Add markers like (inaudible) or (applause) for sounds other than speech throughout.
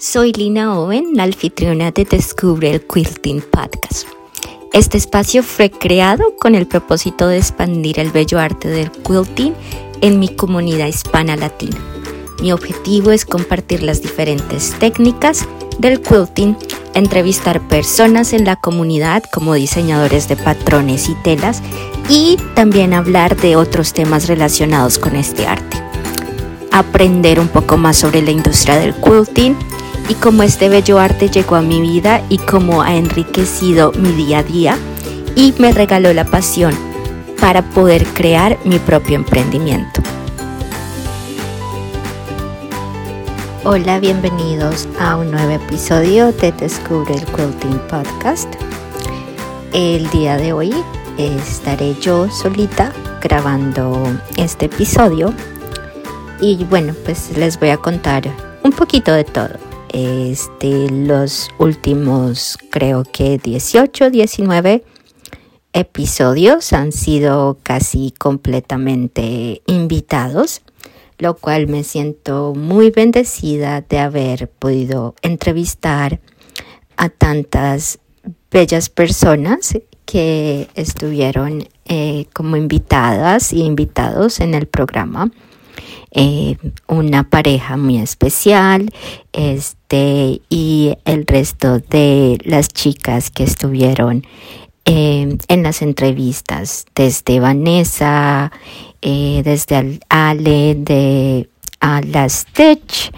Soy Lina Owen, la anfitriona de Descubre el Quilting Podcast. Este espacio fue creado con el propósito de expandir el bello arte del quilting en mi comunidad hispana latina. Mi objetivo es compartir las diferentes técnicas del quilting, entrevistar personas en la comunidad como diseñadores de patrones y telas y también hablar de otros temas relacionados con este arte. Aprender un poco más sobre la industria del quilting y cómo este bello arte llegó a mi vida y cómo ha enriquecido mi día a día y me regaló la pasión para poder crear mi propio emprendimiento. Hola, bienvenidos a un nuevo episodio de Descubre el Quilting Podcast. El día de hoy estaré yo solita grabando este episodio y bueno, pues les voy a contar un poquito de todo este, los últimos creo que 18, 19 episodios han sido casi completamente invitados, lo cual me siento muy bendecida de haber podido entrevistar a tantas bellas personas que estuvieron eh, como invitadas y invitados en el programa. Eh, una pareja muy especial, este, y el resto de las chicas que estuvieron eh, en las entrevistas, desde Vanessa, eh, desde Ale, de a la Stitch,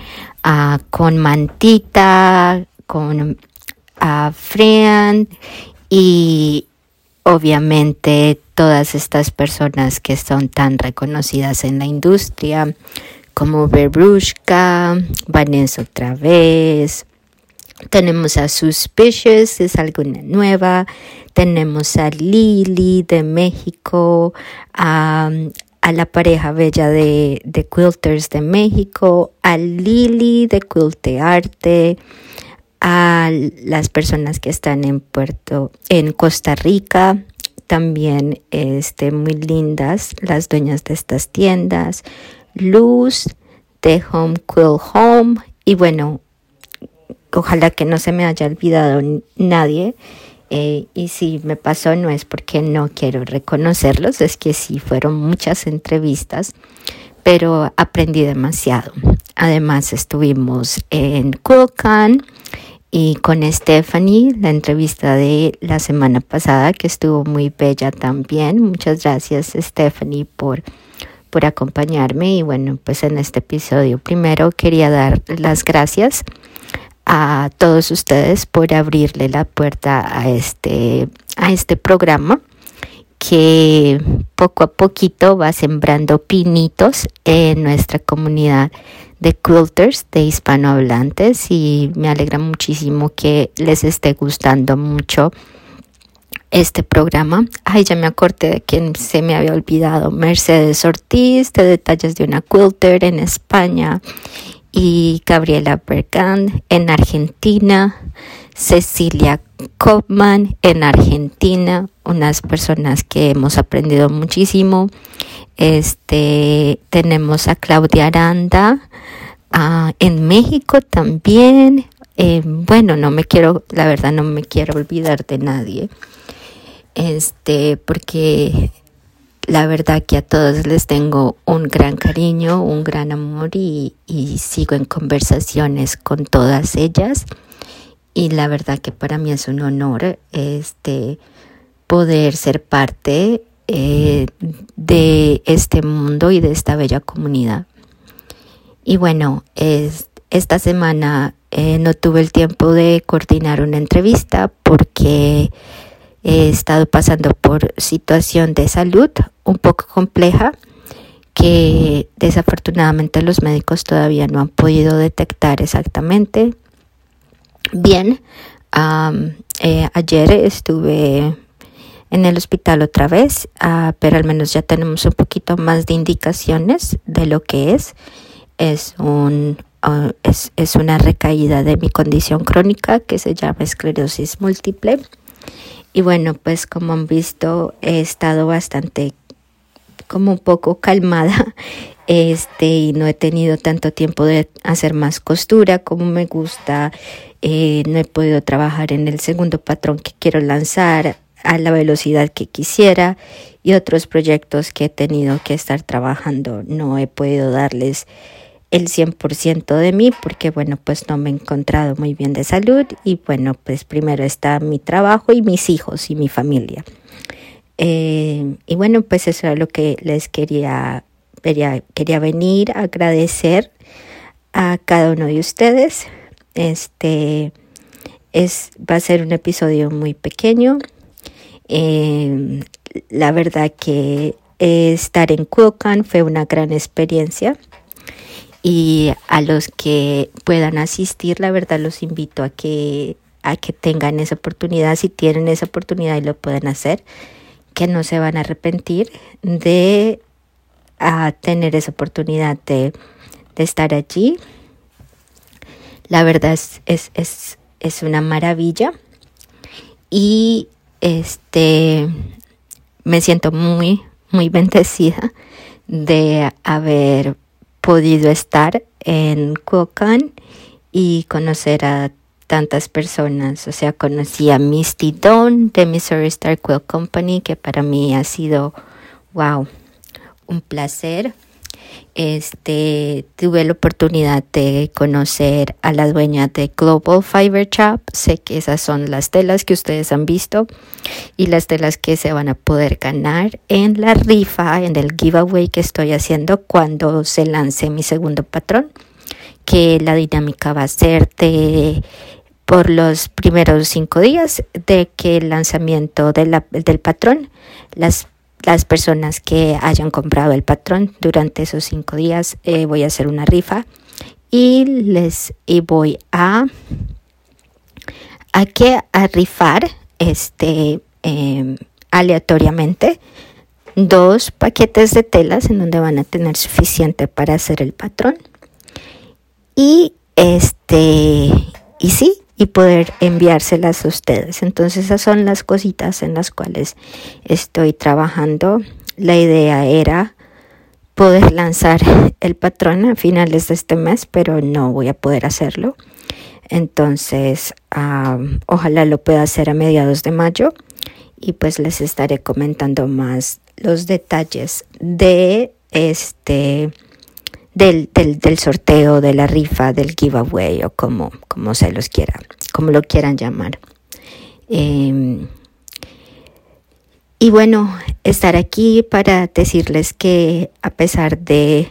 con Mantita, con a y obviamente todas estas personas que son tan reconocidas en la industria, como Berushka, Vanessa otra vez. Tenemos a Suspicious, es alguna nueva. Tenemos a Lily de México, a, la pareja bella de, Quilters de México, a Lily de Quiltearte, a las personas que están en Puerto, en Costa Rica, también este, muy lindas las dueñas de estas tiendas, Luz de Home Quill Home y bueno, ojalá que no se me haya olvidado nadie. Eh, y si me pasó no es porque no quiero reconocerlos, es que sí fueron muchas entrevistas, pero aprendí demasiado. Además estuvimos en Quilcan y con Stephanie, la entrevista de la semana pasada que estuvo muy bella también. Muchas gracias Stephanie por, por acompañarme y bueno, pues en este episodio primero quería dar las gracias a todos ustedes por abrirle la puerta a este, a este programa que poco a poquito va sembrando pinitos en nuestra comunidad de quilters, de hispanohablantes y me alegra muchísimo que les esté gustando mucho este programa. Ay, ya me acordé de quien se me había olvidado. Mercedes Ortiz, de Detalles de una Quilter en España y Gabriela Bergand en Argentina. Cecilia Kopman en Argentina, unas personas que hemos aprendido muchísimo. Este, tenemos a Claudia Aranda ah, en México también. Eh, bueno, no me quiero, la verdad no me quiero olvidar de nadie. Este, porque la verdad que a todos les tengo un gran cariño, un gran amor y, y sigo en conversaciones con todas ellas y la verdad que para mí es un honor este poder ser parte eh, de este mundo y de esta bella comunidad. Y bueno, esta semana eh, no tuve el tiempo de coordinar una entrevista porque he estado pasando por situación de salud un poco compleja que desafortunadamente los médicos todavía no han podido detectar exactamente bien. Eh, ayer estuve en el hospital otra vez, ah, pero al menos ya tenemos un poquito más de indicaciones de lo que es. Es, un, ah, es, es una recaída de mi condición crónica que se llama esclerosis múltiple. Y bueno, pues como han visto, he estado bastante como un poco calmada (laughs) este, y no he tenido tanto tiempo de hacer más costura como me gusta. Eh, no he podido trabajar en el segundo patrón que quiero lanzar a la velocidad que quisiera y otros proyectos que he tenido que estar trabajando. No he podido darles el 100% de mí porque bueno pues no me he encontrado muy bien de salud y bueno pues primero está mi trabajo y mis hijos y mi familia. Eh, y bueno pues eso era lo que les quería quería, quería venir a agradecer a cada uno de ustedes. Este es, va a ser un episodio muy pequeño. Eh, la verdad que estar en Quilcan fue una gran experiencia y a los que puedan asistir, la verdad los invito a que a que tengan esa oportunidad, si tienen esa oportunidad y lo pueden hacer, que no se van a arrepentir de a tener esa oportunidad de, estar allí. La verdad es, es, es, una maravilla y este me siento muy, muy bendecida de haber podido estar en Kuokan y conocer a tantas personas. O sea, conocí a Misty Dawn de Missouri Star Quill Company, que para mí ha sido, wow, un placer. Este, tuve la oportunidad de conocer a la dueña de Global Fiber Shop. Sé que esas son las telas que ustedes han visto y las telas que se van a poder ganar en la rifa, en el giveaway que estoy haciendo cuando se lance mi segundo patrón. Que la dinámica va a ser de por los primeros cinco días de que el lanzamiento del patrón, las las personas que hayan comprado el patrón durante esos cinco días eh, voy a hacer una rifa y les y voy a a que a rifar este em, aleatoriamente dos paquetes de telas en donde van a tener suficiente para hacer el patrón. Y este y sí y poder enviárselas a ustedes. Entonces esas son las cositas en las cuales estoy trabajando. La idea era poder lanzar el patrón a finales de este mes, pero no voy a poder hacerlo. Entonces, ojalá lo pueda hacer a mediados de mayo y pues les estaré comentando más los detalles de este del, del, sorteo, de la rifa, del giveaway o como, como se los quiera, como lo quieran llamar. Em, y bueno, estar aquí para decirles que a pesar de,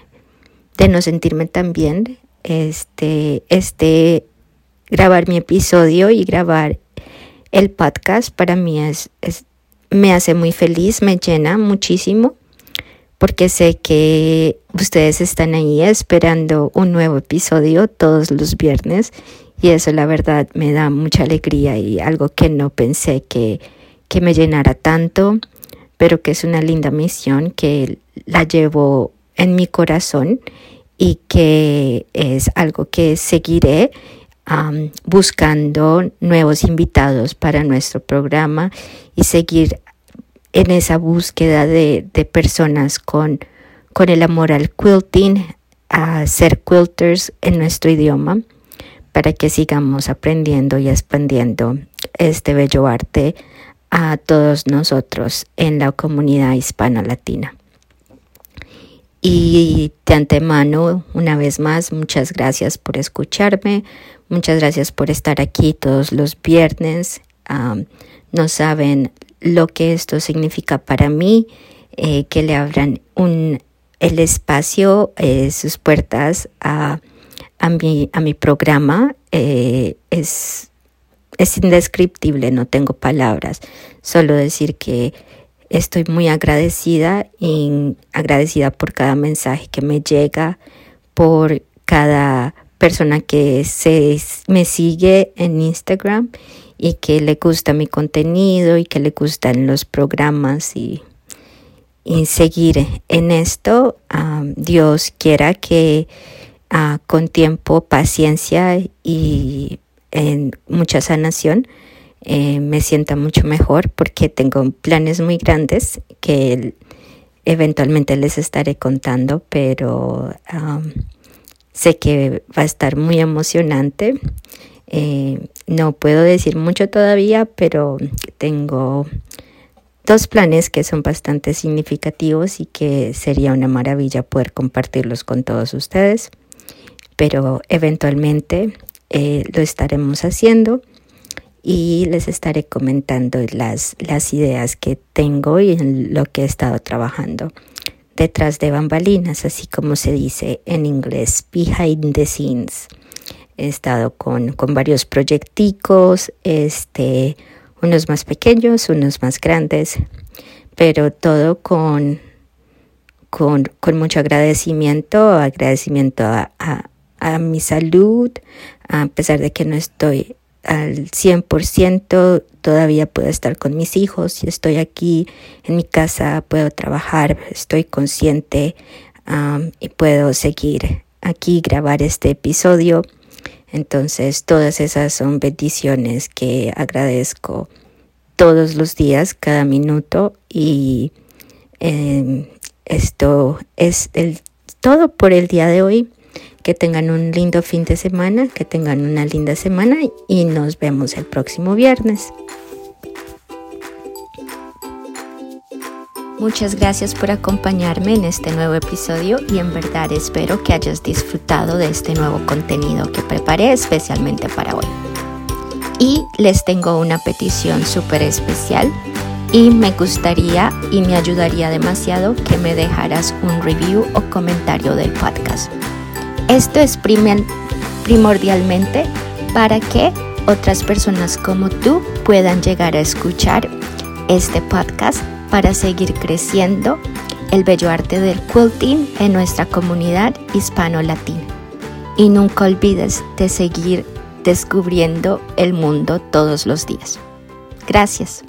de no sentirme tan bien, este, este, grabar mi episodio y grabar el podcast para mí es, es me hace muy feliz, me llena muchísimo porque sé que ustedes están ahí esperando un nuevo episodio todos los viernes y eso la verdad me da mucha alegría y algo que no pensé que, que me llenara tanto, pero que es una linda misión que la llevo en mi corazón y que es algo que seguiré buscando nuevos invitados para nuestro programa y seguir en esa búsqueda de, personas con, con el amor al quilting, a ser quilters en nuestro idioma, para que sigamos aprendiendo y expandiendo este bello arte a todos nosotros en la comunidad hispano-latina. Y de antemano, una vez más, muchas gracias por escucharme, muchas gracias por estar aquí todos los viernes. no saben lo que esto significa para mí, eh, que le abran el espacio, eh, sus puertas a, a, mi, a mi programa. Eh, es, es indescriptible, no tengo palabras, solo decir que estoy muy agradecida y agradecida por cada mensaje que me llega, por cada persona que se, me sigue en Instagram y que le gusta mi contenido y que le gustan los programas y, seguir en esto. Dios quiera que ah, con tiempo, paciencia y en mucha sanación eh, me sienta mucho mejor porque tengo planes muy grandes que eventualmente les estaré contando, pero sé que va a estar muy emocionante. Eh, no puedo decir mucho todavía, pero tengo dos planes que son bastante significativos y que sería una maravilla poder compartirlos con todos ustedes. Pero eventualmente eh, lo estaremos haciendo y les estaré comentando las, las ideas que tengo y en lo que he estado trabajando detrás de bambalinas, así como se dice en inglés, behind the scenes. He estado con, con varios proyecticos, este, unos más pequeños, unos más grandes, pero todo con, con, con mucho agradecimiento, agradecimiento a, a mi salud, a pesar de que no estoy al 100%, todavía puedo estar con mis hijos estoy aquí en mi casa, puedo trabajar, estoy consciente y puedo seguir aquí grabar este episodio. Entonces, todas esas son bendiciones que agradezco todos los días, cada minuto y em, esto es el, todo por el día de hoy. Que tengan un lindo fin de semana, que tengan una linda semana y nos vemos el próximo viernes. Muchas gracias por acompañarme en este nuevo episodio y en verdad espero que hayas disfrutado de este nuevo contenido que preparé especialmente para hoy. Y les tengo una petición súper especial y me gustaría y me ayudaría demasiado que me dejaras un review o comentario del podcast. Esto es primordialmente para que otras personas como tú puedan llegar a escuchar este podcast para seguir creciendo el bello arte del quilting en nuestra comunidad hispano-latina. Y nunca olvides de seguir descubriendo el mundo todos los días. Gracias.